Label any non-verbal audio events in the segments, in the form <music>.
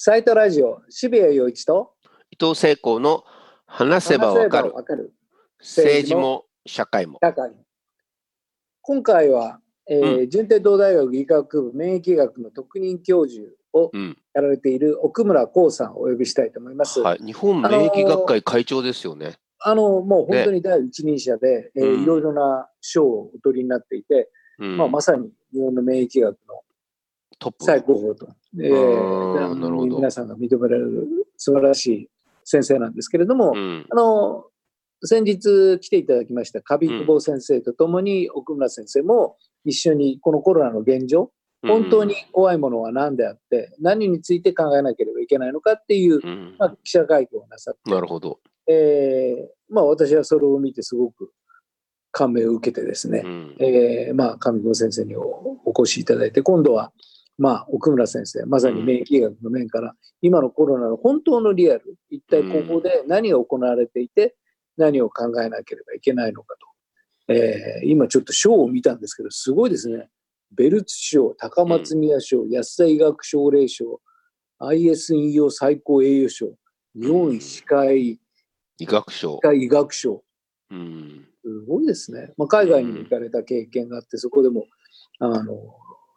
サイトラジオ渋谷陽一と伊藤聖光の話せばわかる。政治も社会も。社会今回は、えーう順天堂大学医学部免疫学の特任教授をうん。やられている奥村光さんをお呼びしたいと思います。はい、日本免疫学会会長ですよね。あのもう本当に第一人者で、えーうん。いろいろな賞をお取りになっていて、うん。まあ、まさに日本の免疫学のトップ。最高峰と、皆さんが認められる素晴らしい先生なんですけれども、うん。あの先日来ていただきました上久保先生とともに奥村先生も一緒にこのコロナの現状、本当に怖いものは何であって何について考えなければいけないのかっていう、うん。まあ、記者会見をなさって、なるほど。えーまあ、私はそれを見てすごく感銘を受けてですね、うん。えーまあ、上久保先生におお越しいただいて今度は、まあ、奥村先生まさに免疫学の面から、今のコロナの本当のリアル一体ここで何が行われていて、何を考えなければいけないのかと、えー今ちょっと賞を見たんですけどすごいですね。ベルツ賞高松宮賞、安田医学奨励賞 IS 引用最高栄誉賞日本医。師会医学賞。医学賞。うん。すごいですね。まあ、海外にも行かれた経験があって、そこでも、あの、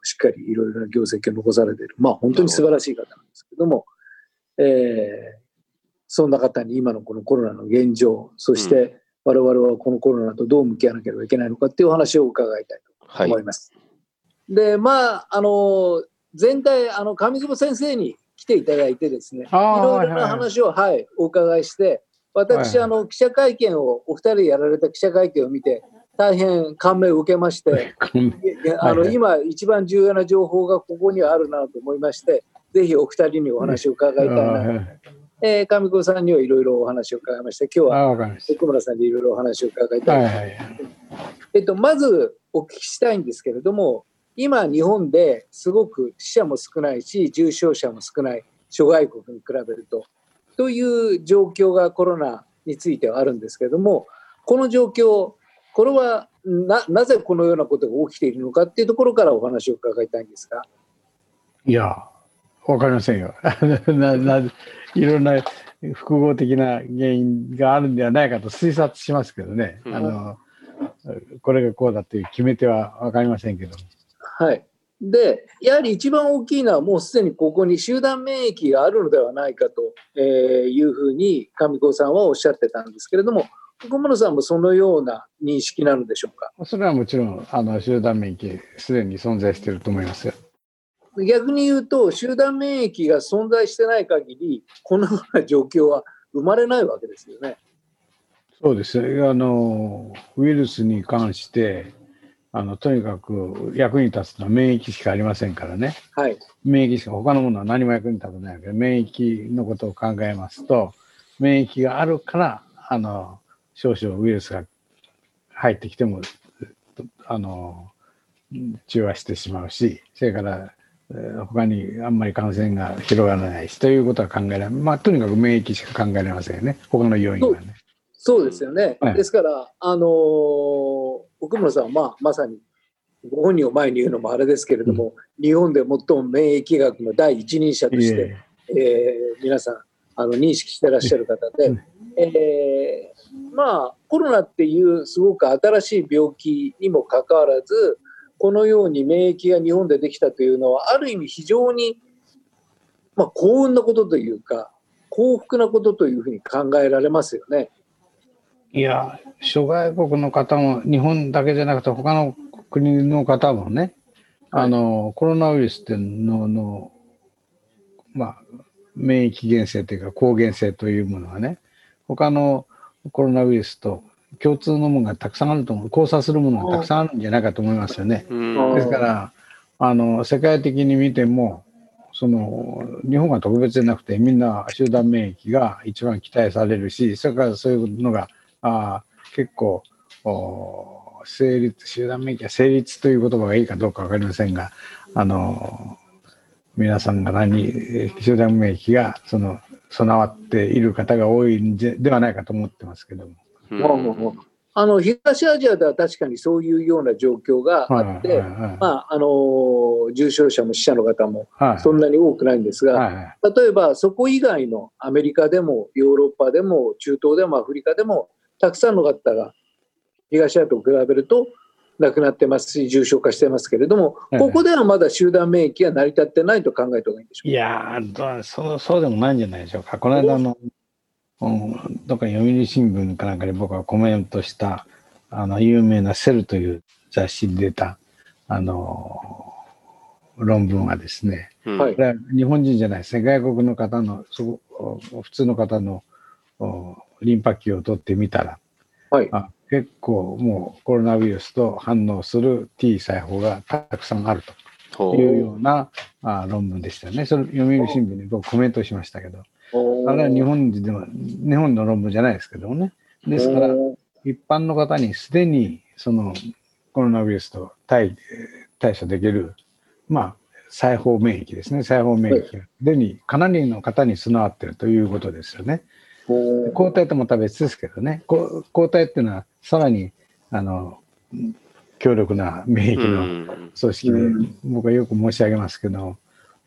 しっかりいろいろな業績を残されている。まあ、本当に素晴らしい方なんですけども、えーそんな方に今のこのコロナの現状、そして我々はこのコロナとどう向き合わなければいけないのかっていうお話を伺いたいとはい思い。ます。で、まあ、あの、前回、あの、上久保先生に来ていただいてですね、いろいろな話を、はい、お伺いして、私、はいあの、記者会見を、お二人やられた記者会見を見て、大変感銘を受けまして、<laughs> あの、今、一番重要な情報がここにはあるなと思いまして、ぜひお二人にお話を伺いたいな。えー、上久保さんにはいろいろお話を伺いました。今日は奥村さんにいろいろお話を伺いた。たいはいはい。えっと、まずお聞きしたいんですけれども、今、日本ですごく死者も少ないし、重症者も少ない、諸外国に比べると、という状況がコロナについてはあるんですけれども、この状況、これはななぜこのようなことが起きているのかっていうところからお話を伺いたいんですが。いや、わかりませんよ。<laughs> なないろんな複合的な原因があるんではないかと推察しますけどね。うんあのこれがこうだという決め手はわかりませんけど。はい。で、やはり一番大きいのは、もうすでにここに集団免疫があるのではないかとえーいうふうに上子さんはおっしゃってたんですけれども、小室さんもそのような認識なのでしょうか？それはもちろんあの集団免疫すでに存在していると思いますよ。逆に言うと、集団免疫が存在してない限り、このような状況は生まれないわけですよね。そうですあのウイルスに関してあのとにかく役に立つのは免疫しかありませんからね。はい。免疫しか他のものは何も役に立たないわけで免疫のことを考えますと免疫があるからあの少々ウイルスが入ってきてもあの中和してしまうしそれからえー他にあんまり感染が広がらないしということは考えられまあ、とにかく免疫しか考えられませんよね。他の要因はね。そうですよね。はいですから、あのー奥村さんは、まあ、まさにご本人を前に言うのもあれですけれども、日本で最も免疫学の第一人者として、いえ。えー皆さんあの認識してらっしゃる方で、うん。えーまあコロナっていうすごく新しい病気にもかかわらずこのように免疫が日本でできたというのはある意味非常に、まあ、幸運なことというか幸福なことというふうに考えられますよね。いや、諸外国の方も、日本だけじゃなくて、他の国の方もね、はいあの、コロナウイルスってのの、まあ、免疫原性というか、抗原性というものはね、他のコロナウイルスと共通のものがたくさんあると思う、交差するものがたくさんあるんじゃないかと思いますよね。うんですから、あの、世界的に見ても、その、日本が特別じゃなくて、みんな集団免疫が一番期待されるし、それからそういうのが、あー結構、お成立、集団免疫は成立という言葉がいいかどうかわかりませんが、あの、皆さんが何、えー集団免疫が、その、備わっている方が多いんでではないかと思ってますけども。うん。もうもうもうあの東アジアでは確かにそういうような状況があって、まああの重症者も死者の方もはい。そんなに多くないんですが、例えばそこ以外のアメリカでもヨーロッパでも中東でもアフリカでもたくさんの方が東アジアと比べると亡くなってますし重症化してますけれども、ええ。ここではまだ集団免疫が成り立ってないと考えた方がいいんでしょういやーどそう、そうでもないんじゃないでしょうか。この間の、うん、どっか読売新聞かなんかに僕はコメントした、あの、有名なセルという雑誌に出た、あの、論文はですね、これは日本人じゃないですね、外国の方の、普通の方のおリンパ球を取ってみたら、はい。あ結構もうコロナウイルスと反応する T 細胞がたくさんあるほというようなあ論文でしたよね。それ読売新聞に僕コメントしましたけど、あれは日本人でも、日本の論文じゃないですけどもね。ですから、一般の方にすでにそのコロナウイルスと対対処できる、まあ、細胞免疫ですね、細胞免疫がすでにかなりの方に備わっているということですよね。抗体とまた別ですけどね、こ抗体っていうのはさらにあの強力な免疫うのん。組織で、うん。僕はよく申し上げますけど、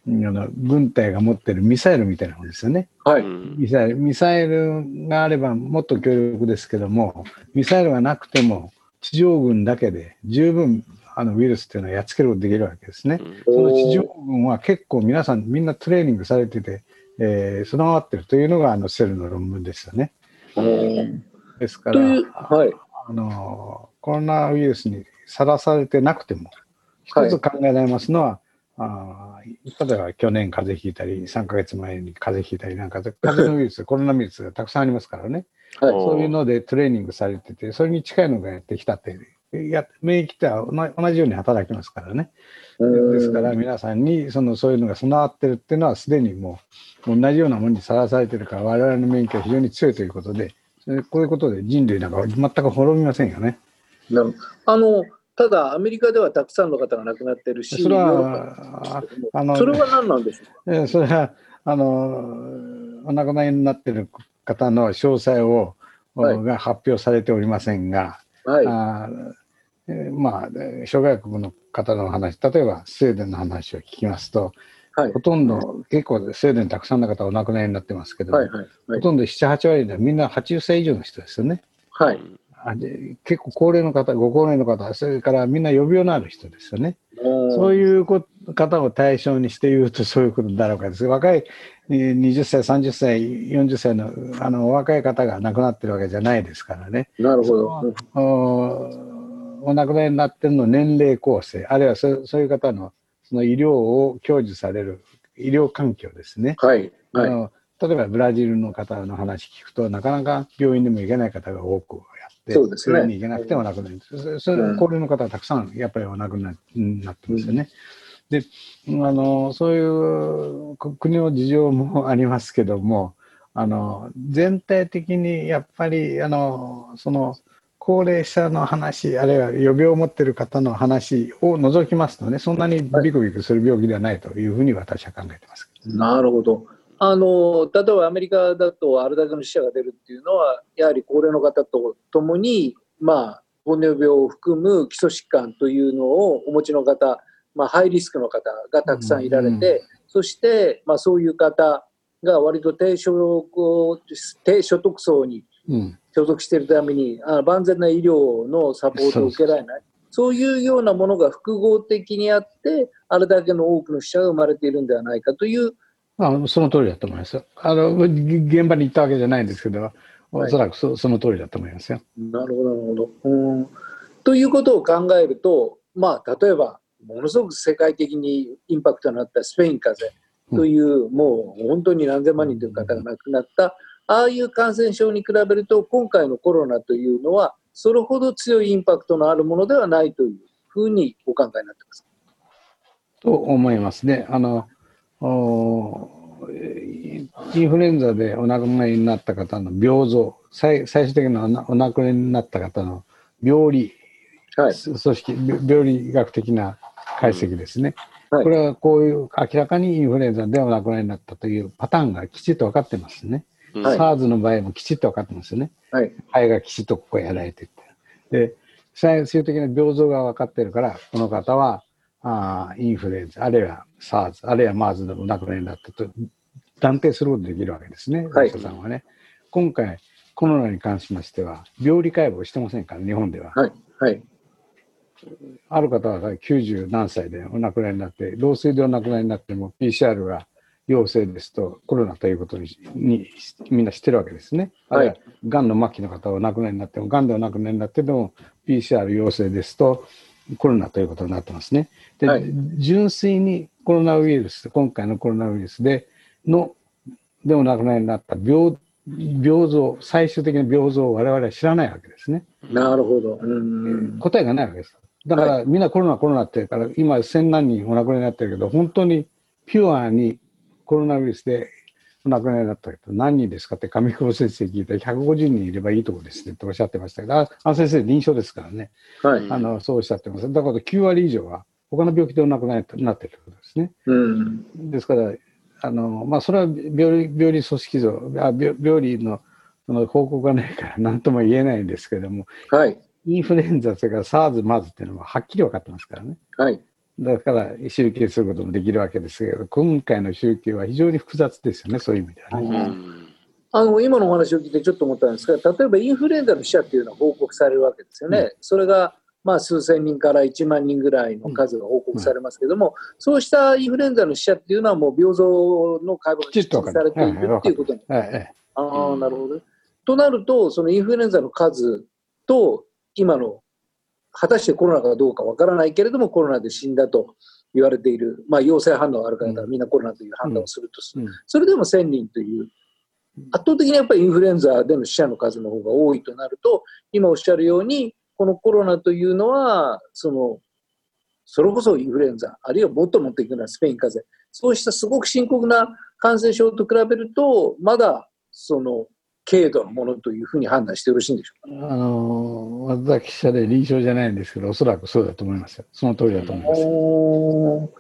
うんあの軍隊が持ってるミサイルみたいなものですよね。はい、うん。ミサイル、ミサイルがあればもっと強力ですけども、ミサイルがなくても地上軍だけで十分あのウイルスっていうのはやっつけることができるわけですね。その地上軍は結構皆さんみんなトレーニングされてて、えー備わってるというのがあのセルの論文ですよね。ですから、はい、あのコロナウイルスにさらされてなくても、はい一つ考えられますのは、あー例えば去年風邪ひいたり、3ヶ月前に風邪ひいたりなんかで、風邪のウイルス、コロナウイルスがたくさんありますからね、はい、そういうのでトレーニングされてて、それに近いのがやってきたって、や免疫っては同同じように働きますからね。ですから皆さんにそのそういうのが備わってるっていうのはすでにもう同じようなものにさらされてるから我々の免疫は非常に強いということでこういうことで人類なんか全く滅びませんよね。あのただ、アメリカではたくさんの方が亡くなってるし、それはあのそれは何なんでしょうそれはあのお亡くなりになってる方の詳細を、はい。が発表されておりませんが、はい、あーえーまあ、えー諸外国の方の話、例えばスウェーデンの話を聞きますと、はいほとんど、結構スウェーデンたくさんの方お亡くなりになってますけど、はい、はい、はい。ほとんど7、8割でみんな80歳以上の人ですよね。はい。あで結構高齢の方、ご高齢の方、それからみんな予病のある人ですよね。そうういうこ方を対象にして言うとそういうことだろうかです。若いえー20歳、30歳、40歳のあのお若い方が亡くなってるわけじゃないですからね。ん。なるほど。おお亡くなりになってるの年齢構成、あるいはそそういう方のその医療を享受される医療環境ですね。はい、はい。あの例えばブラジルの方の話聞くと、なかなか病院でも行けない方が多くやって、そうですね病院に行けなくても亡くなる。そそれうん高齢の方はたくさんやっぱりお亡くなりになってますよね。であの、そういうこ国の事情もありますけども、あの全体的にやっぱりあのその高齢者の話、あるいは予病を持っている方の話を除きますとね、そんなにビクビクする病気ではないというふうに私は考えてます。なるほど。あの例えばアメリカだとあれだけの死者が出るっていうのはやはり高齢の方とともに、まあ、糖尿病を含む基礎疾患というのをお持ちの方、まあ、ハイリスクの方がたくさんいられて、うんうんそして、まあ、そういう方が割と低所低所得層にうん所属しているためにあ万全な医療のサポートを受けられない。そういうようなものが複合的にあって、あれだけの多くの死者が生まれているんではないかというあその通りだと思いますよ。あの現場に行ったわけじゃないんですけど、おそらくそその通りだと思いますよ。なるほど、なるほど。うんということを考えると、まあ、例えば、ものすごく世界的にインパクトのあったスペイン風邪という、もう本当に何千万人という方が亡くなった、ああいう感染症に比べると、今回のコロナというのは、それほど強いインパクトのあるものではないというふうにお考えになってます。と思いますね。あのおインフルエンザでお亡くなりになった方の病像、最最終的なおなお亡くなりになった方の病理、はい。組織、病理学的な解析ですね。はいこれはこういう明らかにインフルエンザでお亡くなりになったというパターンがきちっと分かってますね。うんはい SARS の場合もきちっと分かってますよね。はい。肺がきちっとここやられてて。で、最終的な病状が分かってるから、この方は、あインフルエンザ、あるいは SARS、あるいは MERS でお亡くなりになったと断定することができるわけですね、はいお医者さんはね。今回、コロナに関しましては、病理解剖してませんから、日本では。はい。はい。ある方は90何歳でお亡くなりになって、老衰でお亡くなりになっても、PCR が陽性ですと、コロナということににみんな知ってるわけですね。はいあるいは、がんの末期の方はお亡くなりになっても、がんでお亡くなりになってでも、PCR 陽性ですと、コロナということになってますね。で、はい純粋にコロナウイルス、今回のコロナウイルスでの、でお亡くなりになった病病像、最終的な病像を我々は知らないわけですね。なるほど。うん。答えがないわけです。だから、みんなコロナ、コロナってから、今、千何人お亡くなりになってるけど、本当にピュアにコロナウイルスでお亡くなりになったけど、何人ですかって上久保先生聞いて、150人いればいいとこですっておっしゃってましたけど、ああの先生、臨床ですからね、はい。あのそうおっしゃってます。だから9割以上は、他の病気でお亡くなりになってるってことですね。うん。ですから、あのまあ、それは病理病理組織像、あ病病理のその報告がないから、なんとも言えないんですけども、はい。インフルエンザ、それから SARS、MERS っていうのははっきり分かってますからね。はい。だから集計することもできるわけですけど、今回の集計は非常に複雑ですよね、そういう意味ではね。うんあの今のお話を聞いてちょっと思ったんですが、例えばインフルエンザの死者っていうのは報告されるわけですよね。うんそれがまあ数千人から1万人ぐらいの数が報告されますけども、そうしたインフルエンザの死者っていうのはもう病像の解剖がきちされているっていうことにはいはいああ、なるほど。となると、そのインフルエンザの数と、今の、果たしてコロナかどうかわからないけれども、コロナで死んだと言われている、まあ、陽性反応がある方はみんなコロナという判断をするとする、うん。それでも1000人という、圧倒的にやっぱりインフルエンザでの死者の数の方が多いとなると、今おっしゃるように、このコロナというのは、その、それこそインフルエンザ、あるいはもっと持っていくのはスペイン風邪、そうしたすごく深刻な感染症と比べると、まだその軽度のものというふうに判断してよろしいんでしょうか？あの私者で臨床じゃないんですけど、おそらくそうだと思いますよ。その通りだと思います。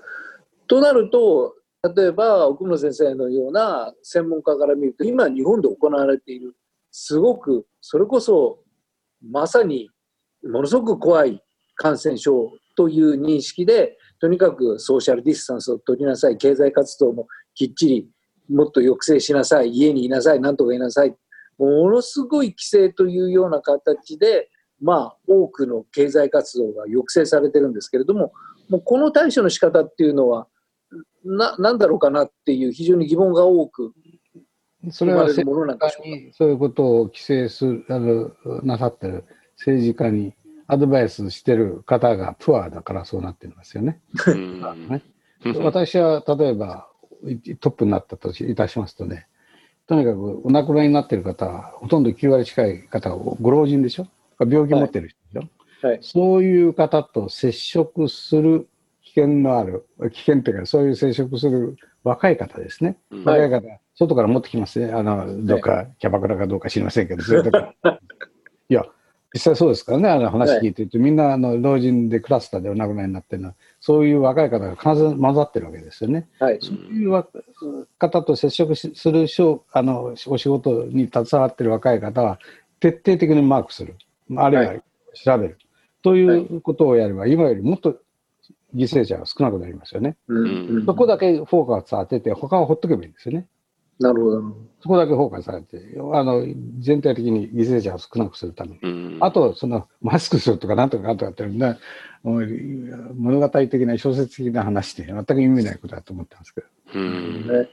となると、例えば奥村先生のような専門家から見ると、今、日本で行われている、すごく、それこそまさにものすごく怖い感染症という認識で、とにかくソーシャルディスタンスを取りなさい、経済活動もきっちりもっと抑制しなさい、家にいなさい、なんとかいなさい、ものすごい規制というような形で、まあ、多くの経済活動が抑制されてるんですけれども、もうこの対処の仕方っていうのは、ななんだろうかなっていう非常に疑問が多くそれは政生まれるものなんでしょうか。治家にそういうことを規制するあのなさってる政治家にアドバイスしてる方がプアだからそうなってるんですよね。うんね私は例えばトップになったといたしますとね、とにかくお亡くなりになっている方は、ほとんど9割近い方はご老人でしょ、病気持ってる人でしょ、はい。そういう方と接触する危険のある、危険というか、そういう接触する若い方ですね、うん。若い方、外から持ってきますね、あのどっかキャバクラかどうか知りませんけど、そういうとこ。<laughs> いや、実際そうですからね、あの話聞いてると、みんなあの老人でクラスターでお亡くなりになってるのは、そういう若い方が必ず混ざってるわけですよね。はい、そういうわ方と接触しするあのお仕事に携わっている若い方は、徹底的にマークする、あるいはは調べる、ということをやれば、今よりもっと犠牲者が少なくなりますよね。そこだけフォーカス当てて、他はほっとけばいいんですよね。なるほど。そこだけフォーカスされて、あの全体的に犠牲者を少なくするために。うんあと、そのマスクするとかなんとかなんとかって物語的な小説的な話で、全く意味ないことだと思ってますけど。うんね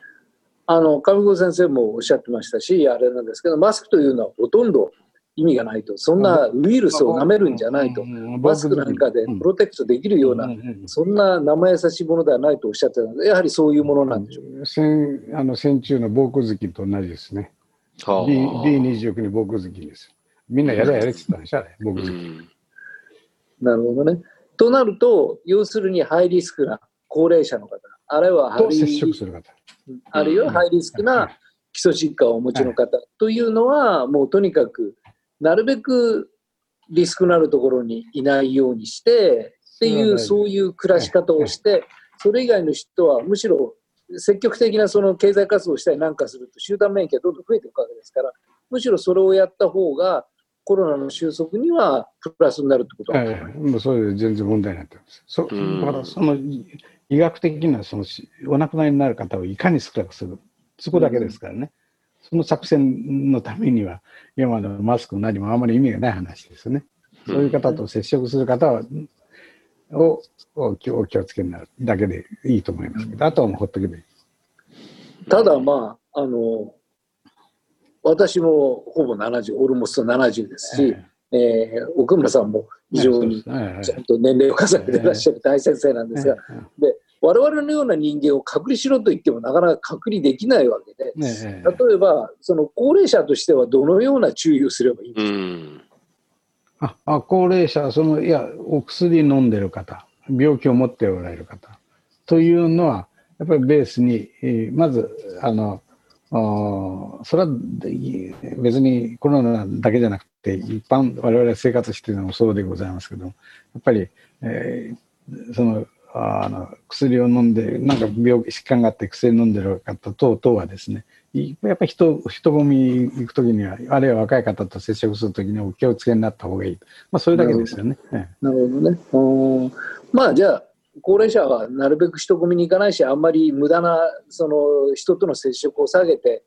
あの上郷先生もおっしゃってましたし、あれなんですけど、マスクというのはほとんど意味がないと、そんなウイルスを舐めるんじゃないと、マスクなんかでプロテクトできるような、そんな生優しいものではないとおっしゃってたので、やはりそういうものなんでしょう。戦あの戦中の防空頭巾と同じですね。はあ B- B29 に防空頭巾です。みんなやれやれって言ったんでしょ、あれ、防う空頭巾。んなるほどね。となると、要するにハイリスクな高齢者の方、あるいはハイと接触する方。あるいはハイリスクな基礎疾患をお持ちの方というのは、もうとにかく、なるべくリスクのあるところにいないようにして、っていう、そういう暮らし方をして、それ以外の人はむしろ積極的なその経済活動をしたりなんかすると、集団免疫がどんどん増えていくわけですから、むしろそれをやった方が、コロナの収束にはプラスになるってことは、ええもうそれで全然問題になってます。そうんだからそのい医学的なそのしお亡くなりになる方をいかに少なくする、そこだけですからね。その作戦のためには、今までのマスク何もあまり意味がない話ですよね。そういう方と接触する方は、をお気お気をつけになるだけでいいと思いますけど、あとはもうほっとけばいい。ただまあ、あの、私もほぼ70、オルモスト70ですし、えー奥村さんも非常にええちゃんと年齢を重ねていらっしゃる大先生なんですが、で我々のような人間を隔離しろと言ってもなかなか隔離できないわけで、ねえ例えばその高齢者としてはどのような注意をすればいいんですか、うん。ああ高齢者、そのいや、お薬飲んでる方、病気を持っておられる方というのは、やっぱりベースに、えーまず、あの、それはで別にコロナだけじゃなくて、一般、我々生活しているのもそうでございますけど、やっぱり、えーその、あの薬を飲んで、なんか病気、疾患があって薬飲んでる方等々はですね、いやっぱり人人混み行くときには、あるいは若い方と接触するときにはお気をつけになった方がいい。まあ、それだけですよね。えなるほどね。うんまあじゃあ高齢者はなるべく人混みに行かないしあんまり無駄なその人との接触を下げて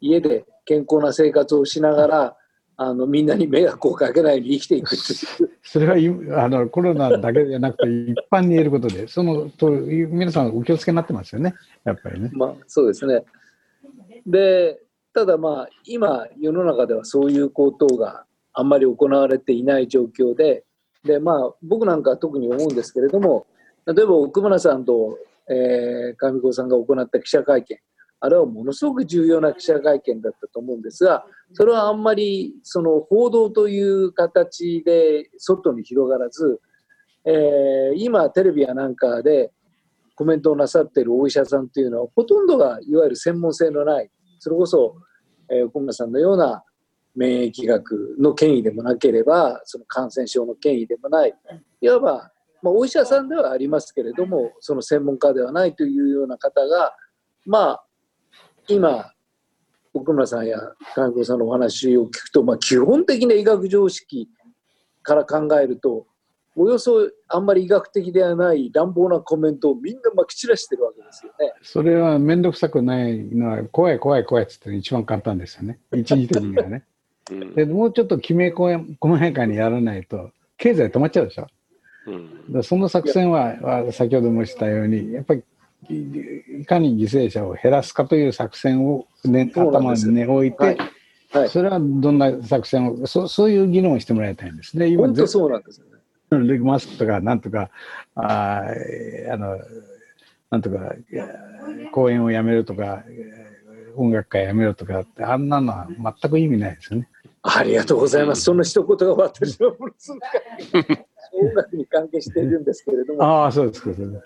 家で健康な生活をしながらあのみんなに迷惑をかけないように生きていく <laughs> それはいあのコロナだけじゃなくて、一般に言えることで、そのと皆さんお気をつけになってますよね、やっぱりね。まあそうですね。でただまあ今世の中ではそういうことがあんまり行われていない状況ででまあ僕なんかは特に思うんですけれども例えば奥村さんと、えー上子さんが行った記者会見あれはものすごく重要な記者会見だったと思うんですがそれはあんまりその報道という形で外に広がらず、えー今テレビやなんかでコメントをなさってるお医者さんというのはほとんどがいわゆる専門性のないそれこそ、えー奥村さんのような免疫学の権威でもなければその感染症の権威でもないいわば、まあ、お医者さんではありますけれどもその専門家ではないというような方がまあ今奥村さんや金子さんのお話を聞くと、まあ、基本的な医学常識から考えるとおよそあんまり医学的ではない乱暴なコメントをみんなまき散らしてるわけですよね。それは面倒くさくないのは、怖い怖い怖いっつって一番簡単ですよね、一時的にはね。うんでもうちょっときめ細やかにやらないと、経済止まっちゃうでしょ。うんその作戦は、は先ほど申したように、やっぱりいいかに犠牲者を減らすかという作戦を、ね、頭に、ね、置いて、はいはい、それはどんな作戦をそ、そういう議論をしてもらいたいんですね。今本当そうなんですよね。でマスクとか、なんとか、あーあの、なんとか、公演をやめるとか、音楽会やめるとかって、あんなのは全く意味ないですよね。ありがとうございます。その一言が私のものすごく音楽に関係しているんですけれども、ああ、そうですか、そう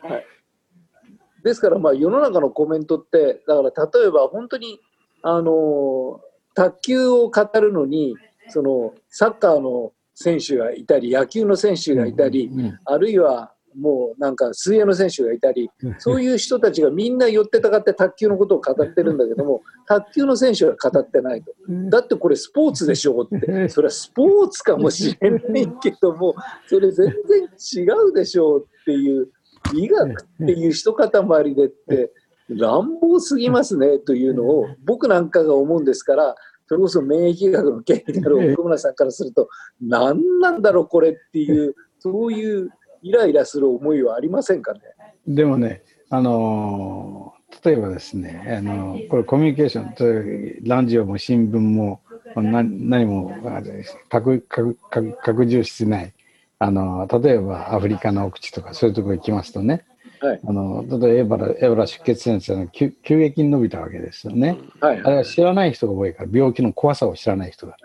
ですからまあ世の中のコメントって、だから例えば本当にあの卓球を語るのに、そのサッカーの選手がいたり、野球の選手がいたり、うんあるいはもうなんか水泳の選手がいたり、そういう人たちがみんな寄ってたかって卓球のことを語ってるんだけども、<laughs> 卓球の選手は語ってないと。だってこれスポーツでしょうって、<laughs> それはスポーツかもしれないけども、それ全然違うでしょうっていう、医学っていう一塊でって、乱暴すぎますねというのを、僕なんかが思うんですから、それこそ免疫学の権威である奥村さんからすると、何なんだろう、これっていう、そういうイライラする思いはありませんかね？でもね、あのー例えばですね、あのーこれコミュニケーションラジオも新聞も何何も拡充してない、あのー例えばアフリカの奥地とかそういうところ行きますとね、はいあの例えばエボラエボラ出血先生の急急激に伸びたわけですよね。はいあれは知らない人が多いから、病気の怖さを知らない人が。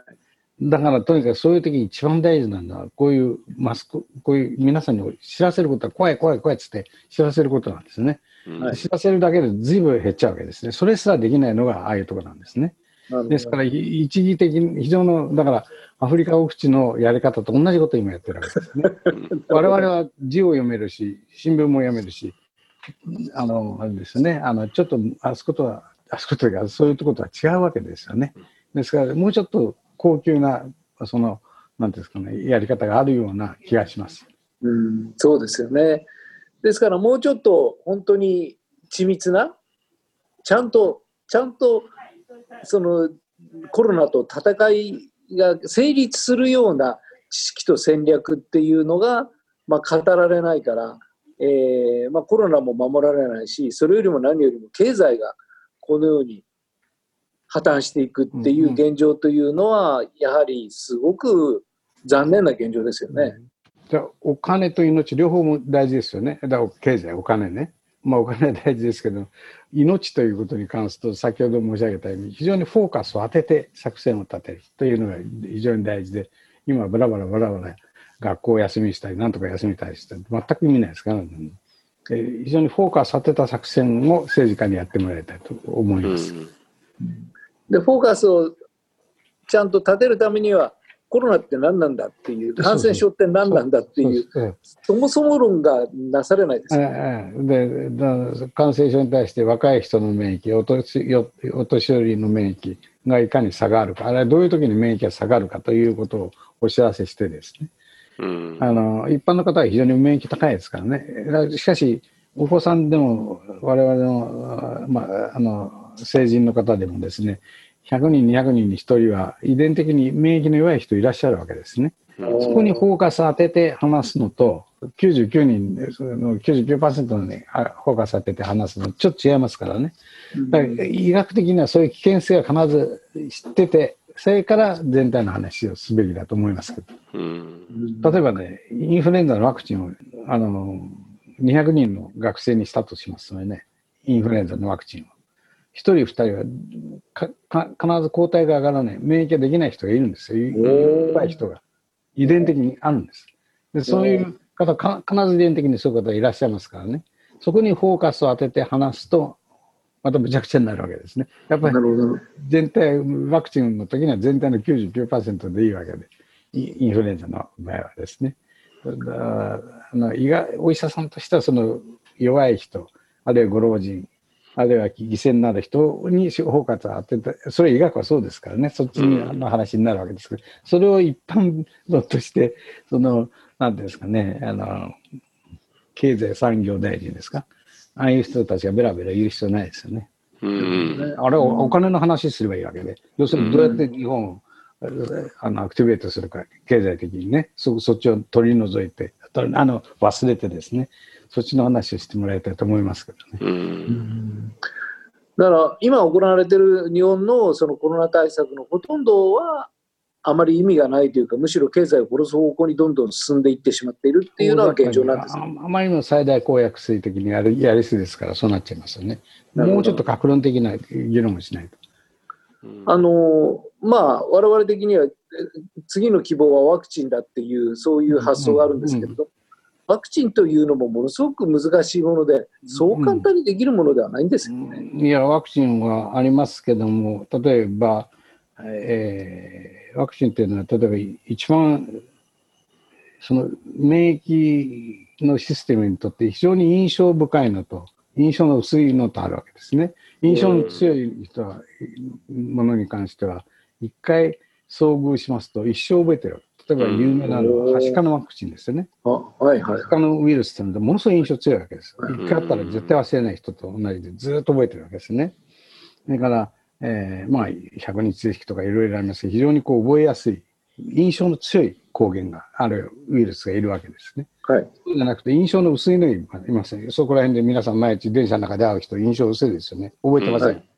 だからとにかくそういう時に一番大事なのは、こういうマスク、こういう皆さんに知らせることは怖い怖い怖いっつって知らせることなんですね。うんはい知らせるだけで随分減っちゃうわけですね。それすらできないのがああいうところなんですね。ですから、い一時的に、非常の、だから、アフリカ奥地のやり方と同じことを今やってるわけですね。<laughs> 我々は字を読めるし、新聞も読めるし、あの、あれですね、あの、ちょっと、あそことは、あそこというか、そういうとことは違うわけですよね。ですから、もうちょっと高級なその、なんですかね、やり方があるような気がします。うん、そうですよね。ですからもうちょっと本当に緻密な、ちゃんと、ちゃんとそのコロナと戦いが成立するような知識と戦略っていうのが、まあ、語られないから、えーまあ、コロナも守られないし、それよりも何よりも経済がこのように破綻していくっていう現状というのは、やはりすごく残念な現状ですよね。じゃあお金と命両方も大事ですよね。だから経済、お金ね。まあお金は大事ですけど、命ということに関すると、先ほど申し上げたように、非常にフォーカスを当てて作戦を立てるというのが非常に大事で、今、バラバラバラバラ学校を休みしたり、なんとか休みたりして、全く意味ないですから、ね、非常にフォーカスを当てた作戦を政治家にやってもらいたいと思います。うんで、フォーカスをちゃんと立てるためには、コロナって何なんだっていう、感染症って何なんだっていう、そもそも論がなされないです感染症に対して若い人の免疫お年よお年寄りの免疫がいかに下がるかあれはどういう時に免疫が下がるかということをお知らせしてですね。うん。あの一般の方は非常に免疫高いですからね。だしかしお子さんでも我々の,あ、まあ、あの成人の方でもですね100人200人に1人は遺伝的に免疫の弱い人いらっしゃるわけですね。うんそこにフォーカス当てて話すのと、99人の99%のね、あフォーカス当てて話すの、ちょっと違いますからね。だから医学的にはそういう危険性は必ず知ってて、それから全体の話をすべきだと思いますけど。うん例えばね、インフルエンザのワクチンを、あの、200人の学生にしたとしますよね。インフルエンザのワクチンを。一人二人はかか必ず抗体が上がらない、免疫ができない人がいるんですよ。いいっぱい人が。遺伝的にあるんです。でそういう方、か必ず遺伝的にそういう方いらっしゃいますからね。そこにフォーカスを当てて話すと、またむちゃくちゃになるわけですね。やっぱり。全体、ワクチンの時には全体の99%でいいわけで、イインフルエンザの場合はですね。だあの医がお医者さんとしてはその弱い人、あるいはご老人、あるいは犠牲になる人にフォーカスを当てて、それ医学はそうですからね、そっちの話になるわけですけど、それを一般論として、その、なんていうんですかね、あの、経済産業大臣ですか、ああいう人たちがベラベラ言う必要ないですよね。うんあれおお金の話すればいいわけで、要するにどうやって日本を、あのアクティベートするか、経済的にね、そそっちを取り除いて、あの忘れてですね、そっちの話をしてもらいたいと思いますけどね。うんだから今行われている日本のそのコロナ対策のほとんどはあまり意味がないというか、むしろ経済を殺す方向にどんどん進んでいってしまっているっていうのが現状なんですよ。ああまりにも最大公約数的にやるやりすぎですから、そうなっちゃいますよね。もうちょっと格論的な議論をしないと。あのまあ我々的にはえ次の希望はワクチンだっていうそういう発想があるんですけれど、ワクチンというのもものすごく難しいもので、そう簡単にできるものではないんですよね。いや、ワクチンはありますけども、例えば、えーワクチンっていうのは、例えば一番、その免疫のシステムにとって非常に印象深いのと、印象の薄いのとあるわけですね。印象の強い人は、ものに関しては、一回遭遇しますと一生覚えてる。例えば有名なのは、はしかのワクチンですよね。あはいはい。他のウイルスっていうのはものすごい印象強いわけです。うん一回あったら絶対忘れない人と同じでずっと覚えてるわけですね。それから、えーまあ、100日知識とかいろいろありますけど、非常にこう覚えやすい、印象の強い抗原があるウイルスがいるわけですね。はい。そうじゃなくて、印象の薄いのがいますね。そこら辺で皆さん毎日電車の中で会う人、印象薄いですよね。覚えてません。はいはい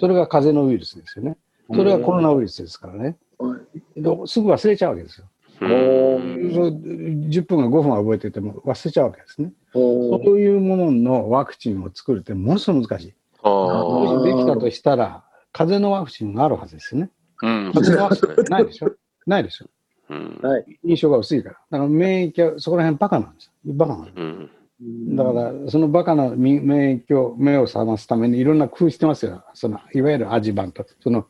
それが風邪のウイルスですよね。それがコロナウイルスですからね。はいですぐ忘れちゃうわけですよ。うんそう10分が5分は覚えてても忘れちゃうわけですね。そういうもののワクチンを作るってものすごく難しい。あもしできたとしたら、風邪のワクチンがあるはずですよね。あ。うん。風邪のワクチンないでしょ？ないでしょ？うん。はい。印象が薄いから。だから免疫はそこら辺バカなんですよ。バカなんです。うん。だから、そのバカなみ免疫を、目を覚ますためにいろんな工夫してますよ。その、いわゆるアジュバント。その、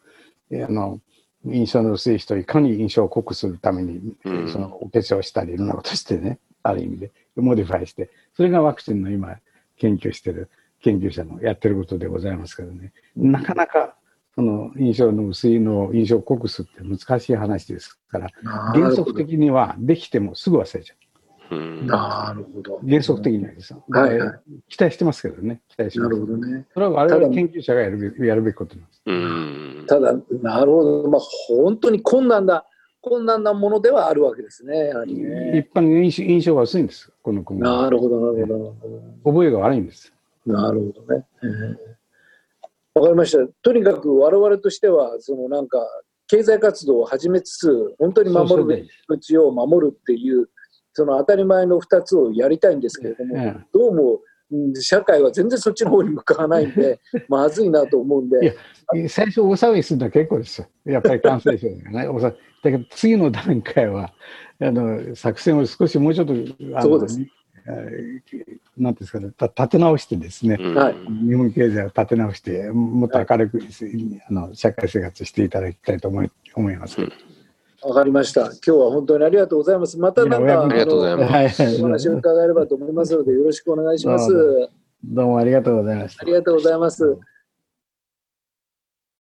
えあの、印象の薄い人をいかに印象を濃くするために、うん。その、お化粧したり、いろんなことしてね、ある意味で、 modify して、それがワクチンの今、研究してる研究者のやってることでございますけどね、なかなかその印象の薄いのを印象濃くすって難しい話ですから、原則的にはできてもすぐ忘れちゃう。んなるほど。う。原則的にはですよ。はいはい期待してますけどね。期待しなます。るほどね。それは我々研究者がやるべきやるべきことなんです。うん。ただ、なるほど。まあ、本当に困難な、困難なものではあるわけですね。やはりね。一般の印象印象が薄いんです。この子も。なるほど、なるほど。なるほ覚えが悪いんです。どなるほどね。えーわかりました。とにかく我々としては、そのなんか、経済活動を始めつつ、本当に守るべき土を守るっていう、その当たり前の2つをやりたいんですけれども、えどうも、うん社会は全然そっちの方に向かわないんで、<laughs> まずいなと思うんいやで、え最初、大騒ぎするのは結構ですよ。やっぱり感染症がね。<laughs> おさだけど、次の段階は、あの作戦を少しもうちょっと、あのそうです。えーなんていうんですかね、た立て直してですね、はい。日本経済を立て直して、もっと明るく、あの社会生活していただきたいと思い思います。わかりました。今日は本当にありがとうございます。またなんか、ありがとうございますお話を伺えればと思いますので、よろしくお願いします。どうもありがとうございましたあり。がとうございます。